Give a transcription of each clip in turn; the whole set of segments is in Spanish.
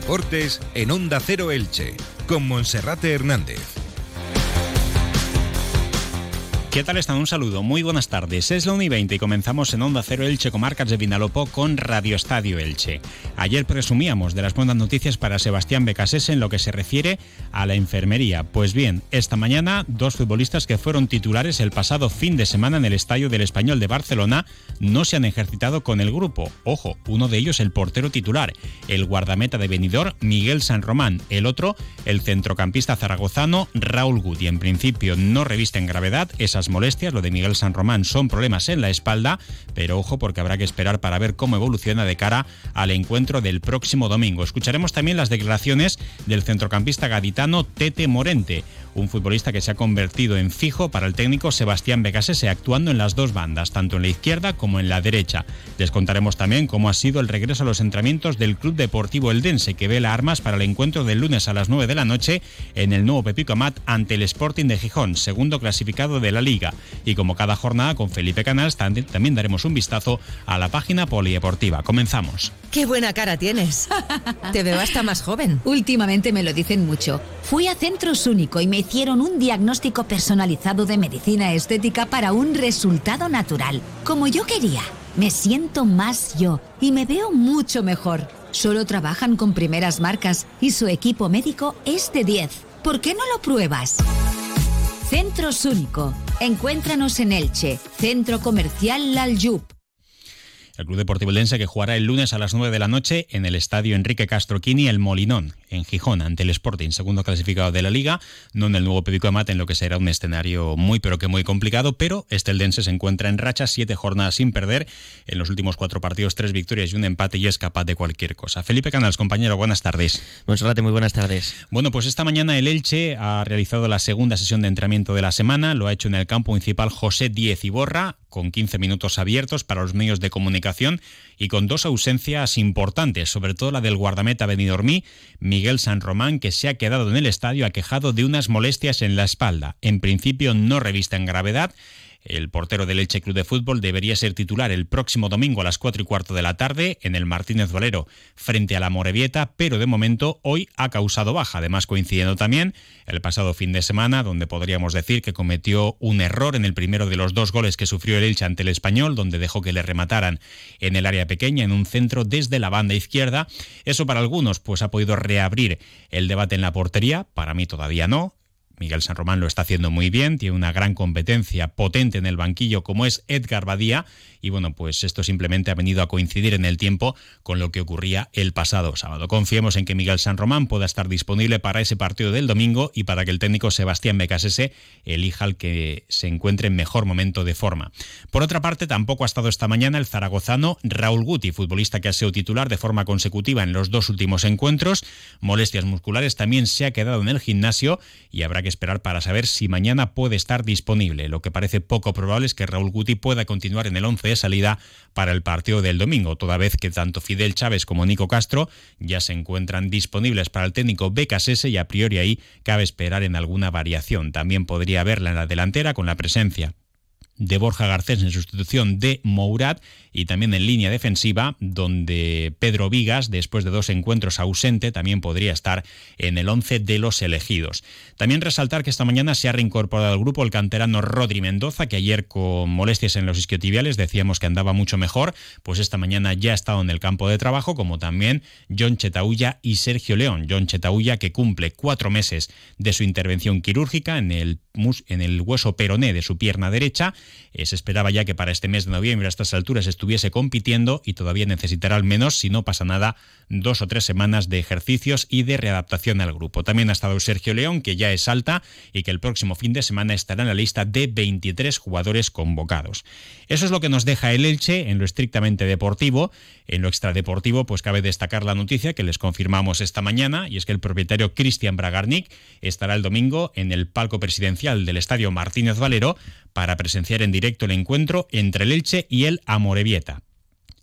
Deportes en Onda Cero Elche, con Monserrate Hernández. ¿Qué tal están? Un saludo, muy buenas tardes. Es la 1 y 20 y comenzamos en Onda Cero Elche, comarcas de Vinalopó, con Radio Estadio Elche. Ayer presumíamos de las buenas noticias para Sebastián Becasés en lo que se refiere a la enfermería. Pues bien, esta mañana, dos futbolistas que fueron titulares el pasado fin de semana en el Estadio del Español de Barcelona no se han ejercitado con el grupo. Ojo, uno de ellos el portero titular, el guardameta de Benidorm, Miguel San Román. El otro, el centrocampista zaragozano, Raúl Gut. Y en principio no revisten gravedad esas molestias. Lo de Miguel San Román son problemas en la espalda, pero ojo porque habrá que esperar para ver cómo evoluciona de cara al encuentro del próximo domingo. Escucharemos también las declaraciones del centrocampista gaditano Tete Morente, un futbolista que se ha convertido en fijo para el técnico Sebastián Becasese, actuando en las dos bandas, tanto en la izquierda como en la derecha. Les contaremos también cómo ha sido el regreso a los entrenamientos del Club Deportivo Eldense, que vela armas para el encuentro del lunes a las 9 de la noche en el nuevo Pepico Amat ante el Sporting de Gijón, segundo clasificado de la Liga. Y como cada jornada con Felipe Canals, también daremos un vistazo a la página polideportiva. Comenzamos. ¡Qué buena cara tienes! Te veo hasta más joven. Últimamente me lo dicen mucho. Fui a Centros Único y me hicieron un diagnóstico personalizado de medicina estética para un resultado natural, como yo quería. Me siento más yo y me veo mucho mejor. Solo trabajan con primeras marcas y su equipo médico es de 10. ¿Por qué no lo pruebas? Centros Único. Encuéntranos en Elche, Centro Comercial Lalyup el Club Deportivo Eldense que jugará el lunes a las 9 de la noche en el estadio Enrique Castroquini, el Molinón, en Gijón, ante el Sporting, segundo clasificado de la Liga, no en el nuevo Pepico Amate, en lo que será un escenario muy pero que muy complicado, pero este Eldense se encuentra en racha, siete jornadas sin perder, en los últimos cuatro partidos, tres victorias y un empate y es capaz de cualquier cosa. Felipe Canals, compañero, buenas tardes. Monserrate, muy buenas tardes. Bueno, pues esta mañana el Elche ha realizado la segunda sesión de entrenamiento de la semana, lo ha hecho en el campo municipal José Diez Iborra, con 15 minutos abiertos para los medios de comunicación y con dos ausencias importantes, sobre todo la del guardameta Benidormí, Miguel San Román, que se ha quedado en el estadio aquejado de unas molestias en la espalda. En principio no revista en gravedad el portero del Elche Club de Fútbol debería ser titular el próximo domingo a las 4 y cuarto de la tarde en el Martínez Valero frente a la Morevieta, pero de momento hoy ha causado baja, además coincidiendo también el pasado fin de semana, donde podríamos decir que cometió un error en el primero de los dos goles que sufrió el Elche ante el Español, donde dejó que le remataran en el área pequeña, en un centro desde la banda izquierda. Eso para algunos pues ha podido reabrir el debate en la portería, para mí todavía no. Miguel San Román lo está haciendo muy bien, tiene una gran competencia potente en el banquillo como es Edgar Badía y bueno, pues esto simplemente ha venido a coincidir en el tiempo con lo que ocurría el pasado sábado. Confiemos en que Miguel San Román pueda estar disponible para ese partido del domingo y para que el técnico Sebastián Becasese elija al que se encuentre en mejor momento de forma. Por otra parte, tampoco ha estado esta mañana el zaragozano Raúl Guti, futbolista que ha sido titular de forma consecutiva en los dos últimos encuentros. Molestias musculares también se ha quedado en el gimnasio y habrá que esperar para saber si mañana puede estar disponible. Lo que parece poco probable es que Raúl Guti pueda continuar en el 11 de salida para el partido del domingo, toda vez que tanto Fidel Chávez como Nico Castro ya se encuentran disponibles para el técnico BKSS y a priori ahí cabe esperar en alguna variación. También podría haberla en la delantera con la presencia de Borja Garcés en sustitución de Mourad y también en línea defensiva donde Pedro Vigas después de dos encuentros ausente también podría estar en el 11 de los elegidos. También resaltar que esta mañana se ha reincorporado al grupo el canterano Rodri Mendoza que ayer con molestias en los isquiotibiales decíamos que andaba mucho mejor, pues esta mañana ya ha estado en el campo de trabajo como también John Chetaulla y Sergio León. John Chetaulla que cumple cuatro meses de su intervención quirúrgica en el, en el hueso peroné de su pierna derecha eh, se esperaba ya que para este mes de noviembre a estas alturas estuviese compitiendo y todavía necesitará al menos, si no pasa nada, dos o tres semanas de ejercicios y de readaptación al grupo. También ha estado Sergio León, que ya es alta y que el próximo fin de semana estará en la lista de 23 jugadores convocados. Eso es lo que nos deja el Elche en lo estrictamente deportivo. En lo extradeportivo, pues cabe destacar la noticia que les confirmamos esta mañana, y es que el propietario Cristian Bragarnik estará el domingo en el palco presidencial del Estadio Martínez Valero para presenciar en directo el encuentro entre el Elche y el Amorebieta.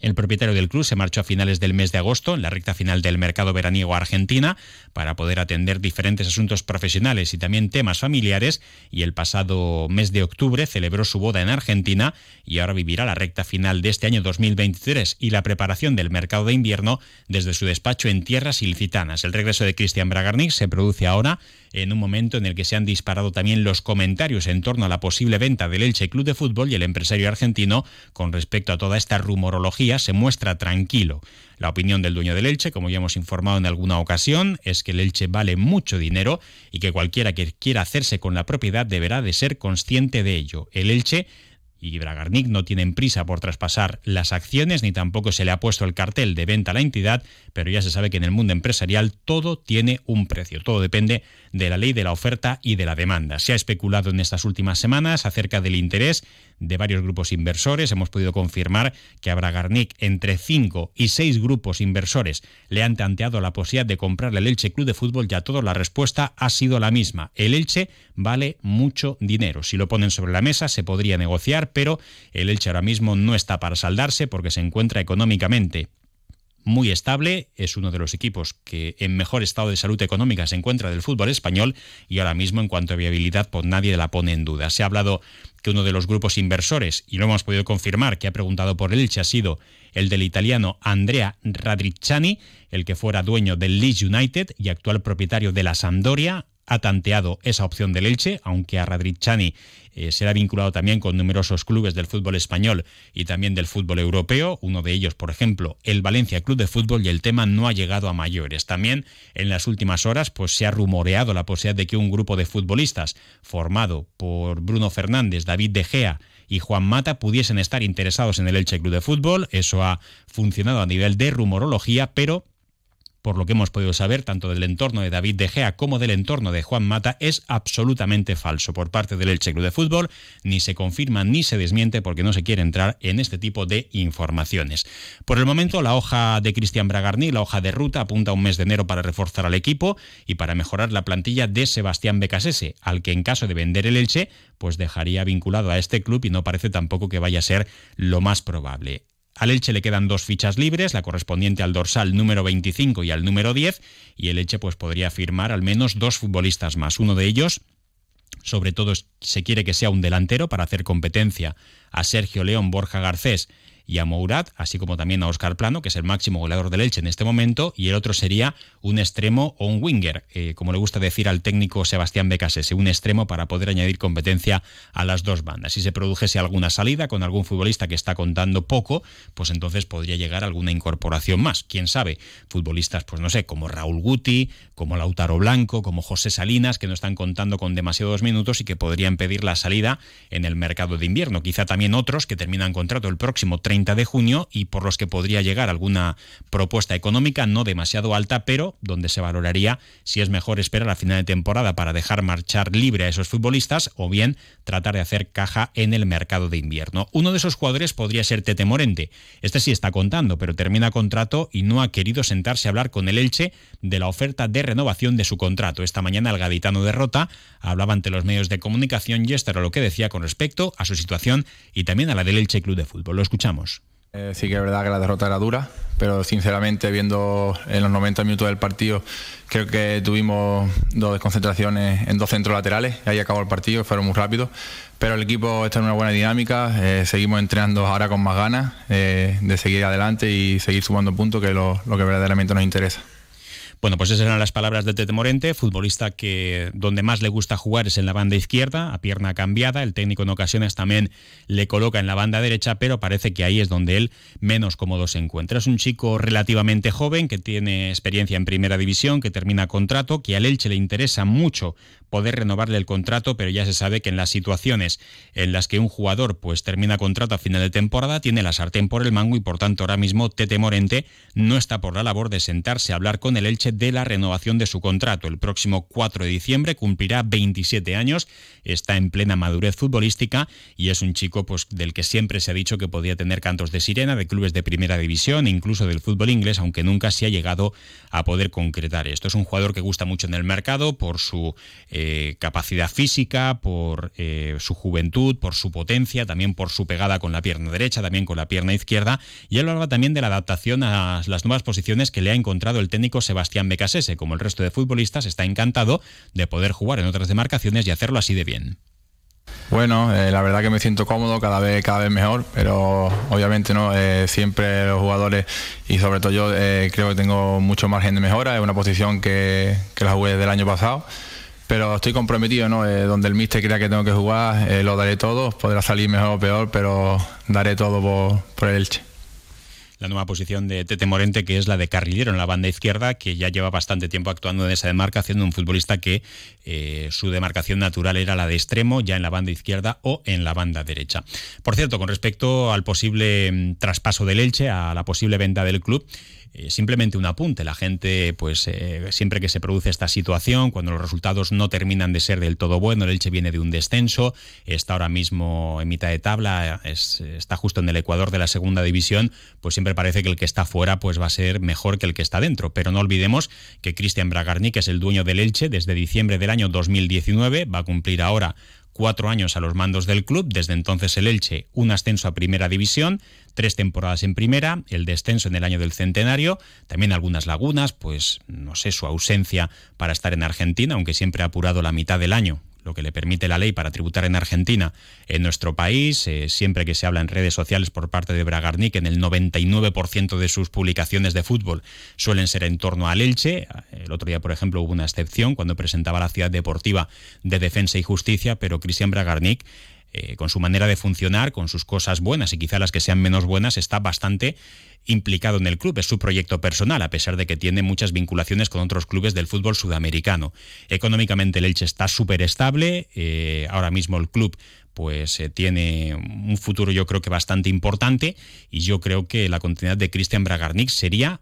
El propietario del club se marchó a finales del mes de agosto, en la recta final del mercado veraniego Argentina, para poder atender diferentes asuntos profesionales y también temas familiares, y el pasado mes de octubre celebró su boda en Argentina y ahora vivirá la recta final de este año 2023 y la preparación del mercado de invierno desde su despacho en tierras ilicitanas. El regreso de Cristian Bragarnik se produce ahora en un momento en el que se han disparado también los comentarios en torno a la posible venta del Elche Club de Fútbol y el empresario argentino con respecto a toda esta rumorología se muestra tranquilo. La opinión del dueño del Elche, como ya hemos informado en alguna ocasión, es que el Elche vale mucho dinero y que cualquiera que quiera hacerse con la propiedad deberá de ser consciente de ello. El Elche y Bragarnik no tienen prisa por traspasar las acciones ni tampoco se le ha puesto el cartel de venta a la entidad, pero ya se sabe que en el mundo empresarial todo tiene un precio, todo depende de la ley de la oferta y de la demanda. Se ha especulado en estas últimas semanas acerca del interés de varios grupos inversores. Hemos podido confirmar que a Bragarnik entre cinco y seis grupos inversores le han tanteado la posibilidad de comprarle el Elche Club de Fútbol y a la respuesta ha sido la misma. El Elche vale mucho dinero. Si lo ponen sobre la mesa se podría negociar, pero el Elche ahora mismo no está para saldarse porque se encuentra económicamente muy estable, es uno de los equipos que en mejor estado de salud económica se encuentra del fútbol español y ahora mismo en cuanto a viabilidad pues nadie la pone en duda. Se ha hablado que uno de los grupos inversores, y lo hemos podido confirmar, que ha preguntado por el Elche ha sido el del italiano Andrea Radricciani, el que fuera dueño del Leeds United y actual propietario de la Sampdoria, ha tanteado esa opción del Elche, aunque a Radricciani eh, será vinculado también con numerosos clubes del fútbol español y también del fútbol europeo, uno de ellos, por ejemplo, el Valencia Club de Fútbol, y el tema no ha llegado a mayores. También en las últimas horas pues, se ha rumoreado la posibilidad de que un grupo de futbolistas formado por Bruno Fernández, David De Gea, y Juan Mata pudiesen estar interesados en el Elche Club de Fútbol. Eso ha funcionado a nivel de rumorología, pero por lo que hemos podido saber, tanto del entorno de David De Gea como del entorno de Juan Mata, es absolutamente falso por parte del Elche Club de Fútbol, ni se confirma ni se desmiente porque no se quiere entrar en este tipo de informaciones. Por el momento, la hoja de Cristian Bragarni, la hoja de ruta, apunta a un mes de enero para reforzar al equipo y para mejorar la plantilla de Sebastián Becasese, al que en caso de vender el Elche, pues dejaría vinculado a este club y no parece tampoco que vaya a ser lo más probable. Al Elche le quedan dos fichas libres, la correspondiente al dorsal número 25 y al número 10, y el Elche pues podría firmar al menos dos futbolistas más. Uno de ellos, sobre todo se quiere que sea un delantero para hacer competencia a Sergio León Borja Garcés y a Mourad, así como también a Oscar Plano, que es el máximo goleador del Elche en este momento, y el otro sería un extremo o un winger, eh, como le gusta decir al técnico Sebastián Becasese, un extremo para poder añadir competencia a las dos bandas. Si se produjese alguna salida con algún futbolista que está contando poco, pues entonces podría llegar alguna incorporación más. Quién sabe, futbolistas, pues no sé, como Raúl Guti, como Lautaro Blanco, como José Salinas, que no están contando con demasiados minutos y que podrían pedir la salida en el mercado de invierno. Quizá también otros que terminan contrato el próximo 30 de junio y por los que podría llegar alguna propuesta económica no demasiado alta, pero donde se valoraría si es mejor esperar a final de temporada para dejar marchar libre a esos futbolistas o bien tratar de hacer caja en el mercado de invierno. Uno de esos jugadores podría ser Tete Morente. Este sí está contando, pero termina contrato y no ha querido sentarse a hablar con el Elche de la oferta de renovación de su contrato. Esta mañana el gaditano de Rota hablaba ante los medios de comunicación y esto era lo que decía con respecto a su situación y también a la del Elche Club de Fútbol. Lo escuchamos. Sí que es verdad que la derrota era dura, pero sinceramente viendo en los 90 minutos del partido, creo que tuvimos dos desconcentraciones en dos centros laterales, y ahí acabó el partido, fueron muy rápidos, pero el equipo está en una buena dinámica, eh, seguimos entrenando ahora con más ganas eh, de seguir adelante y seguir sumando puntos, que es lo que verdaderamente nos interesa. Bueno, pues esas eran las palabras de Tete Morente, futbolista que donde más le gusta jugar es en la banda izquierda, a pierna cambiada. El técnico en ocasiones también le coloca en la banda derecha, pero parece que ahí es donde él menos cómodo se encuentra. Es un chico relativamente joven que tiene experiencia en primera división, que termina contrato, que al Elche le interesa mucho poder renovarle el contrato, pero ya se sabe que en las situaciones en las que un jugador pues termina contrato a final de temporada tiene la sartén por el mango y por tanto ahora mismo Tete Morente no está por la labor de sentarse a hablar con el Elche de la renovación de su contrato. El próximo 4 de diciembre cumplirá 27 años, está en plena madurez futbolística y es un chico pues, del que siempre se ha dicho que podía tener cantos de sirena de clubes de primera división, incluso del fútbol inglés, aunque nunca se ha llegado a poder concretar esto. Es un jugador que gusta mucho en el mercado por su eh, capacidad física, por eh, su juventud, por su potencia, también por su pegada con la pierna derecha, también con la pierna izquierda. Y él hablaba también de la adaptación a las nuevas posiciones que le ha encontrado el técnico Sebastián Becasese. Como el resto de futbolistas, está encantado de poder jugar en otras demarcaciones y hacerlo así de bien. Bueno, eh, la verdad que me siento cómodo, cada vez, cada vez mejor, pero obviamente no, eh, siempre los jugadores y sobre todo yo eh, creo que tengo mucho margen de mejora, es una posición que, que la jugué desde el año pasado, pero estoy comprometido, ¿no? donde el míster crea que tengo que jugar, lo daré todo, podrá salir mejor o peor, pero daré todo por, por el Elche la nueva posición de Tete Morente, que es la de carrilero en la banda izquierda, que ya lleva bastante tiempo actuando en esa demarcación, un futbolista que eh, su demarcación natural era la de extremo, ya en la banda izquierda o en la banda derecha. Por cierto, con respecto al posible mm, traspaso del Elche, a la posible venta del club, eh, simplemente un apunte. La gente, pues eh, siempre que se produce esta situación, cuando los resultados no terminan de ser del todo buenos, el Elche viene de un descenso, está ahora mismo en mitad de tabla, está justo en el ecuador de la segunda división, pues siempre parece que el que está fuera pues va a ser mejor que el que está dentro. Pero no olvidemos que Cristian Bragarni, que es el dueño del Elche desde diciembre del año 2019, va a cumplir ahora cuatro años a los mandos del club, desde entonces el Elche, un ascenso a primera división, tres temporadas en primera, el descenso en el año del centenario, también algunas lagunas, pues no sé, su ausencia para estar en Argentina, aunque siempre ha apurado la mitad del año, lo que le permite la ley para tributar en Argentina, en nuestro país, eh, siempre que se habla en redes sociales por parte de Bragarnik, en el 99% de sus publicaciones de fútbol suelen ser en torno al Elche. El otro día, por ejemplo, hubo una excepción cuando presentaba la ciudad deportiva de Defensa y Justicia, pero Cristian Bragarnik eh, con su manera de funcionar, con sus cosas buenas y quizá las que sean menos buenas, está bastante implicado en el club. Es su proyecto personal, a pesar de que tiene muchas vinculaciones con otros clubes del fútbol sudamericano. Económicamente el Elche está súper estable. Eh, ahora mismo el club pues eh, tiene un futuro yo creo que bastante importante y yo creo que la continuidad de Cristian Bragarnik sería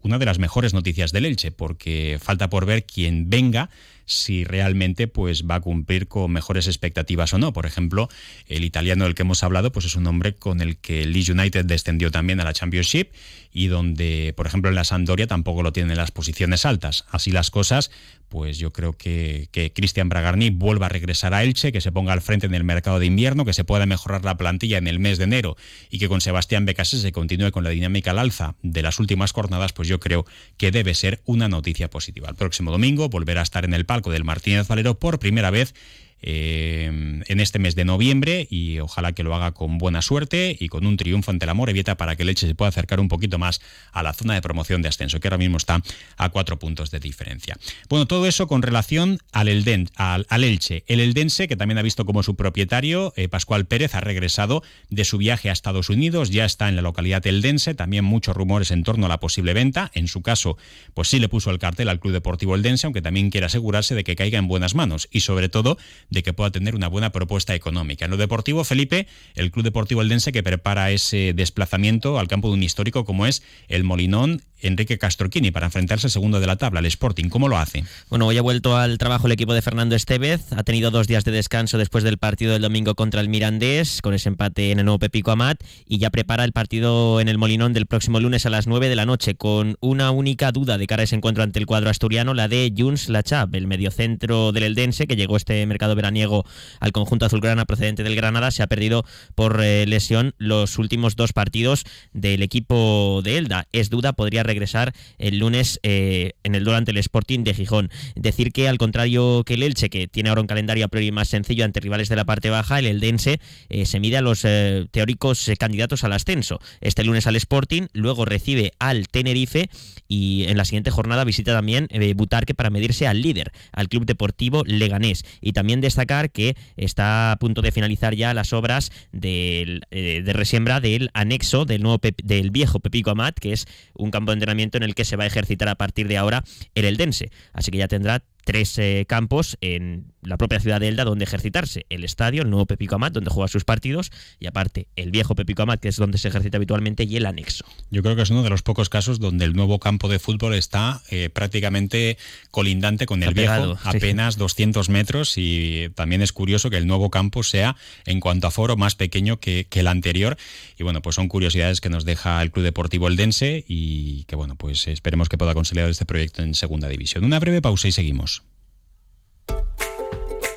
una de las mejores noticias del Elche, porque falta por ver quién venga si realmente pues va a cumplir con mejores expectativas o no. Por ejemplo, el italiano del que hemos hablado pues es un hombre con el que el Leeds United descendió también a la Championship y donde, por ejemplo, en la Sampdoria tampoco lo tienen en las posiciones altas. Así las cosas, pues yo creo que, que Cristian Bragarni vuelva a regresar a Elche, que se ponga al frente en el mercado de invierno, que se pueda mejorar la plantilla en el mes de enero y que con Sebastián Becasés se continúe con la dinámica al alza de las últimas jornadas, pues yo creo que debe ser una noticia positiva. El próximo domingo volverá a estar en el palco del Martínez Valero por primera vez eh, en este mes de noviembre y ojalá que lo haga con buena suerte y con un triunfo ante la Morevieta para que el Elche se pueda acercar un poquito más a la zona de promoción de ascenso, que ahora mismo está a cuatro puntos de diferencia. Bueno, todo eso con relación al, Elden, al, Elche. El Eldense, que también ha visto como su propietario, eh, Pascual Pérez, ha regresado de su viaje a Estados Unidos, ya está en la localidad eldense, también muchos rumores en torno a la posible venta. En su caso, pues sí le puso el cartel al Club Deportivo Eldense, aunque también quiere asegurarse de que caiga en buenas manos y sobre todo de que pueda tener una buena propuesta económica. En lo deportivo, Felipe, el Club Deportivo Eldense que prepara ese desplazamiento al campo de un histórico como es el Molinón Enrique Castroquini para enfrentarse al segundo de la tabla, el Sporting. ¿Cómo lo hace? Bueno, hoy ha vuelto al trabajo el equipo de Fernando Estevez. Ha tenido dos días de descanso después del partido del domingo contra el Mirandés, con ese empate en el nuevo Pepico Amat, y ya prepara el partido en el Molinón del próximo lunes a las 9 de la noche, con una única duda de cara a ese encuentro ante el cuadro asturiano, la de Juns Lachab, el mediocentro del Eldense, que llegó este mercado veraniego al conjunto azulgrana procedente del Granada. Se ha perdido por eh, lesión los últimos dos partidos del equipo de Elda. Es duda, podría regresar el lunes eh, en el duelo ante el Sporting de Gijón. Decir que al contrario que el Elche, que tiene ahora un calendario a priori más sencillo ante rivales de la parte baja, el Eldense eh, se mide a los eh, teóricos candidatos al ascenso. Este lunes al Sporting, luego recibe al Tenerife y en la siguiente jornada visita también Butarque para medirse al líder, al Club Deportivo Leganés. Y también destacar que está a punto de finalizar ya las obras de resiembra del anexo del nuevo del viejo Pepico Amat, que es un campo entrenamiento en el que se va a ejercitar a partir de ahora el Eldense. Así que ya tendrá tres eh, campos en la propia ciudad de Elda donde ejercitarse. El estadio, el nuevo Pepico Amat, donde juega sus partidos, y aparte el viejo Pepico Amat, que es donde se ejercita habitualmente, y el anexo. Yo creo que es uno de los pocos casos donde el nuevo campo de fútbol está eh, prácticamente colindante con el viejo, apenas 200 metros, y también es curioso que el nuevo campo sea, en cuanto a foro, más pequeño que, que el anterior. Y bueno, pues son curiosidades que nos deja el Club Deportivo Eldense y que bueno, pues esperemos que pueda consolidar este proyecto en segunda división. Una breve pausa y seguimos.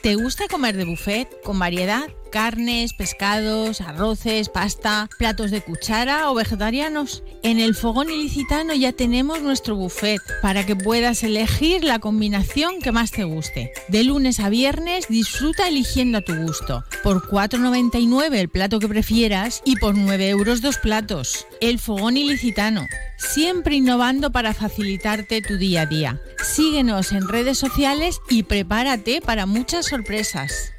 ¿Te gusta comer de buffet con variedad? carnes, pescados, arroces, pasta, platos de cuchara o vegetarianos. En el fogón ilicitano ya tenemos nuestro buffet para que puedas elegir la combinación que más te guste. De lunes a viernes disfruta eligiendo a tu gusto. Por 4,99 el plato que prefieras y por 9 euros dos platos. El fogón ilicitano. Siempre innovando para facilitarte tu día a día. Síguenos en redes sociales y prepárate para muchas sorpresas.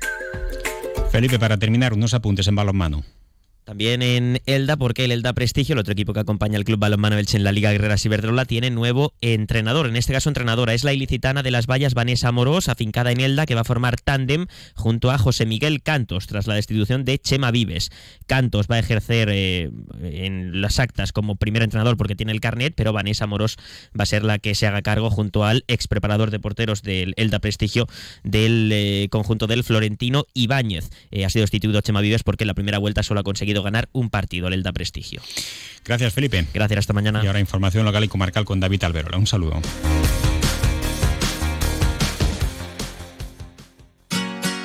Felipe, para terminar, unos apuntes en balonmano. También en Elda, porque el Elda Prestigio, el otro equipo que acompaña al Club Balonmano Elche en la Liga Guerrera Ciberdrola, tiene nuevo entrenador. En este caso, entrenadora es la ilicitana de las vallas Vanessa Moros, afincada en Elda, que va a formar tándem junto a José Miguel Cantos, tras la destitución de Chema Vives. Cantos va a ejercer eh, en las actas como primer entrenador porque tiene el carnet, pero Vanessa Moros va a ser la que se haga cargo junto al ex preparador de porteros del Elda Prestigio del eh, conjunto del Florentino Ibáñez. Eh, ha sido destituido Chema Vives porque en la primera vuelta solo ha conseguido ganar un partido, el Elda Prestigio. Gracias, Felipe. Gracias, hasta mañana. Y ahora información local y comarcal con David Alberola. Un saludo.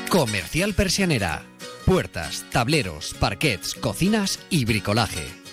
Comercial Persianera. Puertas, tableros, parquets, cocinas y bricolaje